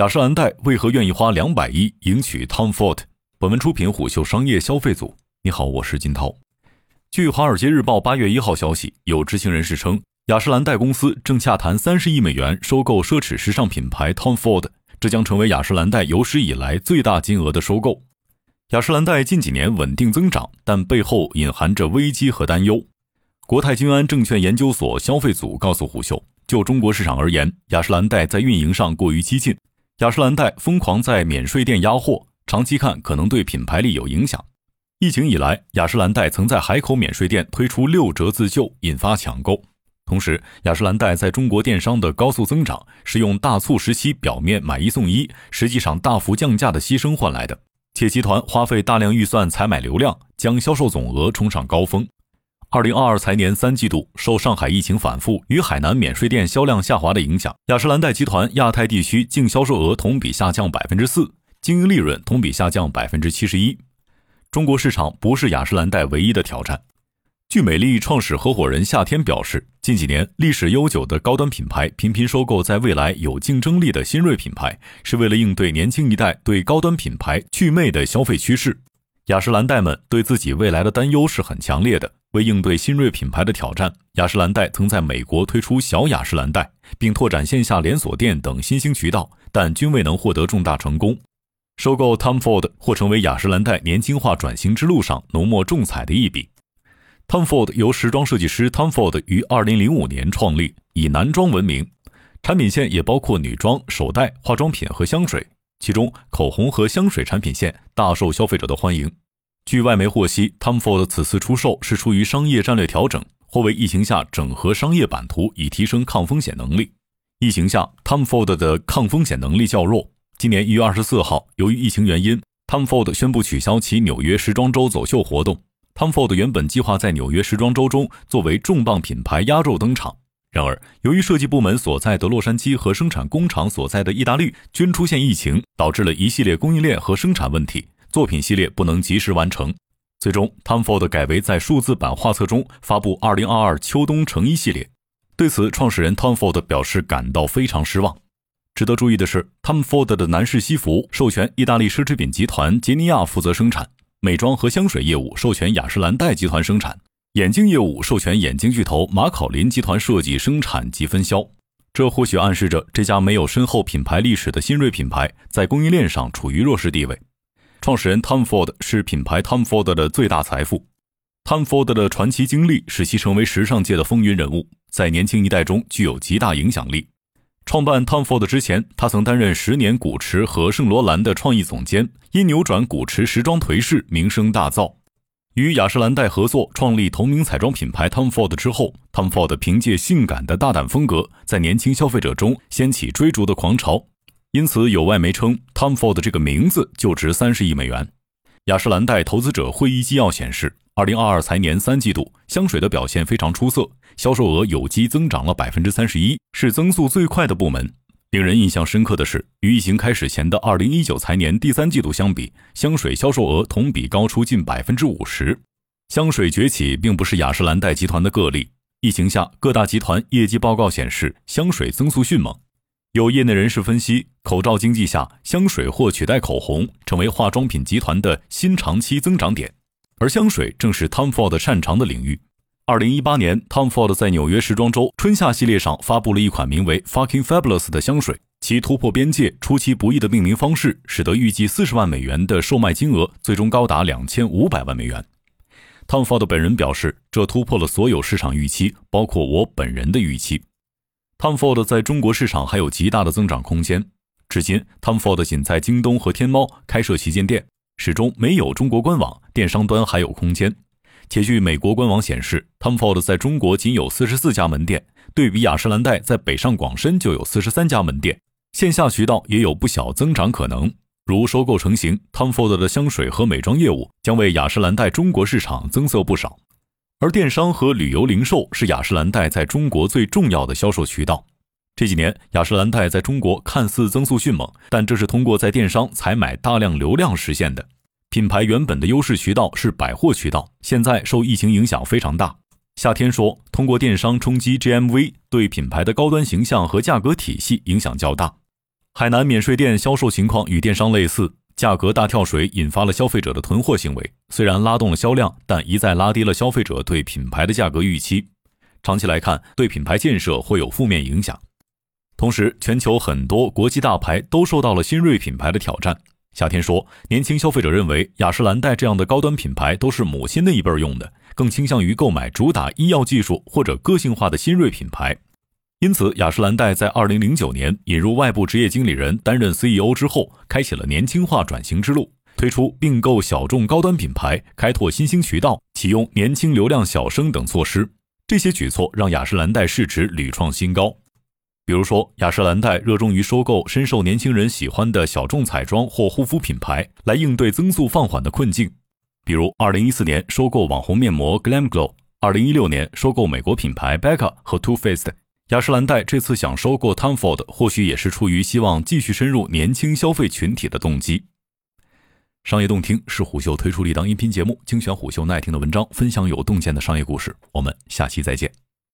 雅诗兰黛为何愿意花两百亿迎娶 Tom Ford？本文出品虎嗅商业消费组。你好，我是金涛。据《华尔街日报》八月一号消息，有知情人士称，雅诗兰黛公司正洽谈三十亿美元收购奢侈时尚品牌 Tom Ford，这将成为雅诗兰黛有史以来最大金额的收购。雅诗兰黛近几年稳定增长，但背后隐含着危机和担忧。国泰君安证券研究所消费组告诉虎嗅，就中国市场而言，雅诗兰黛在运营上过于激进，雅诗兰黛疯狂在免税店压货，长期看可能对品牌力有影响。疫情以来，雅诗兰黛曾在海口免税店推出六折自救，引发抢购。同时，雅诗兰黛在中国电商的高速增长是用大促时期表面买一送一，实际上大幅降价的牺牲换来的。且集团花费大量预算采买流量，将销售总额冲上高峰。二零二二财年三季度，受上海疫情反复与海南免税店销量下滑的影响，雅诗兰黛集团亚太地区净销售额同比下降百分之四，经营利润同比下降百分之七十一。中国市场不是雅诗兰黛唯一的挑战。据美丽创始合伙人夏天表示，近几年历史悠久的高端品牌频频收购在未来有竞争力的新锐品牌，是为了应对年轻一代对高端品牌祛魅的消费趋势。雅诗兰黛们对自己未来的担忧是很强烈的。为应对新锐品牌的挑战，雅诗兰黛曾在美国推出小雅诗兰黛，并拓展线下连锁店等新兴渠道，但均未能获得重大成功。收购 Tom Ford 或成为雅诗兰黛年轻化转型之路上浓墨重彩的一笔。Tom Ford 由时装设计师 Tom Ford 于2005年创立，以男装闻名，产品线也包括女装、手袋、化妆品和香水，其中口红和香水产品线大受消费者的欢迎。据外媒获悉，Tom Ford 此次出售是出于商业战略调整，或为疫情下整合商业版图，以提升抗风险能力。疫情下，Tom Ford 的抗风险能力较弱。今年一月二十四号，由于疫情原因，Tom Ford 宣布取消其纽约时装周走秀活动。Tom Ford 原本计划在纽约时装周中作为重磅品牌压轴登场，然而由于设计部门所在的洛杉矶和生产工厂所在的意大利均出现疫情，导致了一系列供应链和生产问题，作品系列不能及时完成。最终，Tom Ford 改为在数字版画册中发布2022秋冬成衣系列。对此，创始人 Tom Ford 表示感到非常失望。值得注意的是，Tom Ford 的男士西服授权意大利奢侈品集团杰尼亚负责生产。美妆和香水业务授权雅诗兰黛集团生产，眼镜业务授权眼镜巨头马考林集团设计、生产及分销。这或许暗示着这家没有深厚品牌历史的新锐品牌在供应链上处于弱势地位。创始人 Tom Ford 是品牌 Tom Ford 的最大财富。Tom Ford 的传奇经历使其成为时尚界的风云人物，在年轻一代中具有极大影响力。创办 Tom Ford 之前，他曾担任十年古驰和圣罗兰的创意总监，因扭转古驰时装颓势名声大噪。与雅诗兰黛合作创立同名彩妆品牌 Tom Ford 之后，Tom Ford 凭借性感的大胆风格，在年轻消费者中掀起追逐的狂潮。因此，有外媒称 Tom Ford 这个名字就值三十亿美元。雅诗兰黛投资者会议纪要显示。二零二二财年三季度，香水的表现非常出色，销售额有机增长了百分之三十一，是增速最快的部门。令人印象深刻的是，与疫情开始前的二零一九财年第三季度相比，香水销售额同比高出近百分之五十。香水崛起并不是雅诗兰黛集团的个例，疫情下各大集团业绩报告显示，香水增速迅猛。有业内人士分析，口罩经济下，香水或取代口红，成为化妆品集团的新长期增长点。而香水正是 Tom Ford 擅长的领域。二零一八年，Tom Ford 在纽约时装周春夏系列上发布了一款名为 Fucking Fabulous 的香水，其突破边界、出其不意的命名方式，使得预计四十万美元的售卖金额最终高达两千五百万美元。Tom Ford 本人表示，这突破了所有市场预期，包括我本人的预期。Tom Ford 在中国市场还有极大的增长空间。至今，Tom Ford 仅在京东和天猫开设旗舰店。始终没有中国官网，电商端还有空间。且据美国官网显示，Tom Ford 在中国仅有四十四家门店，对比雅诗兰黛在北上广深就有四十三家门店，线下渠道也有不小增长可能。如收购成型，Tom Ford 的香水和美妆业务将为雅诗兰黛中国市场增色不少。而电商和旅游零售是雅诗兰黛在中国最重要的销售渠道。这几年，雅诗兰黛在中国看似增速迅猛，但这是通过在电商采买大量流量实现的。品牌原本的优势渠道是百货渠道，现在受疫情影响非常大。夏天说，通过电商冲击 GMV，对品牌的高端形象和价格体系影响较大。海南免税店销售情况与电商类似，价格大跳水引发了消费者的囤货行为，虽然拉动了销量，但一再拉低了消费者对品牌的价格预期。长期来看，对品牌建设会有负面影响。同时，全球很多国际大牌都受到了新锐品牌的挑战。夏天说，年轻消费者认为雅诗兰黛这样的高端品牌都是母亲那一辈用的，更倾向于购买主打医药技术或者个性化的新锐品牌。因此，雅诗兰黛在二零零九年引入外部职业经理人担任 CEO 之后，开启了年轻化转型之路，推出并购小众高端品牌、开拓新兴渠道、启用年轻流量小生等措施。这些举措让雅诗兰黛市值屡创新高。比如说，雅诗兰黛热衷于收购深受年轻人喜欢的小众彩妆或护肤品牌，来应对增速放缓的困境。比如，二零一四年收购网红面膜 Glam Glow，二零一六年收购美国品牌 Becca 和 Too Faced。雅诗兰黛这次想收购 Tom Ford，或许也是出于希望继续深入年轻消费群体的动机。商业洞听是虎嗅推出的一档音频节目，精选虎嗅耐听的文章，分享有洞见的商业故事。我们下期再见。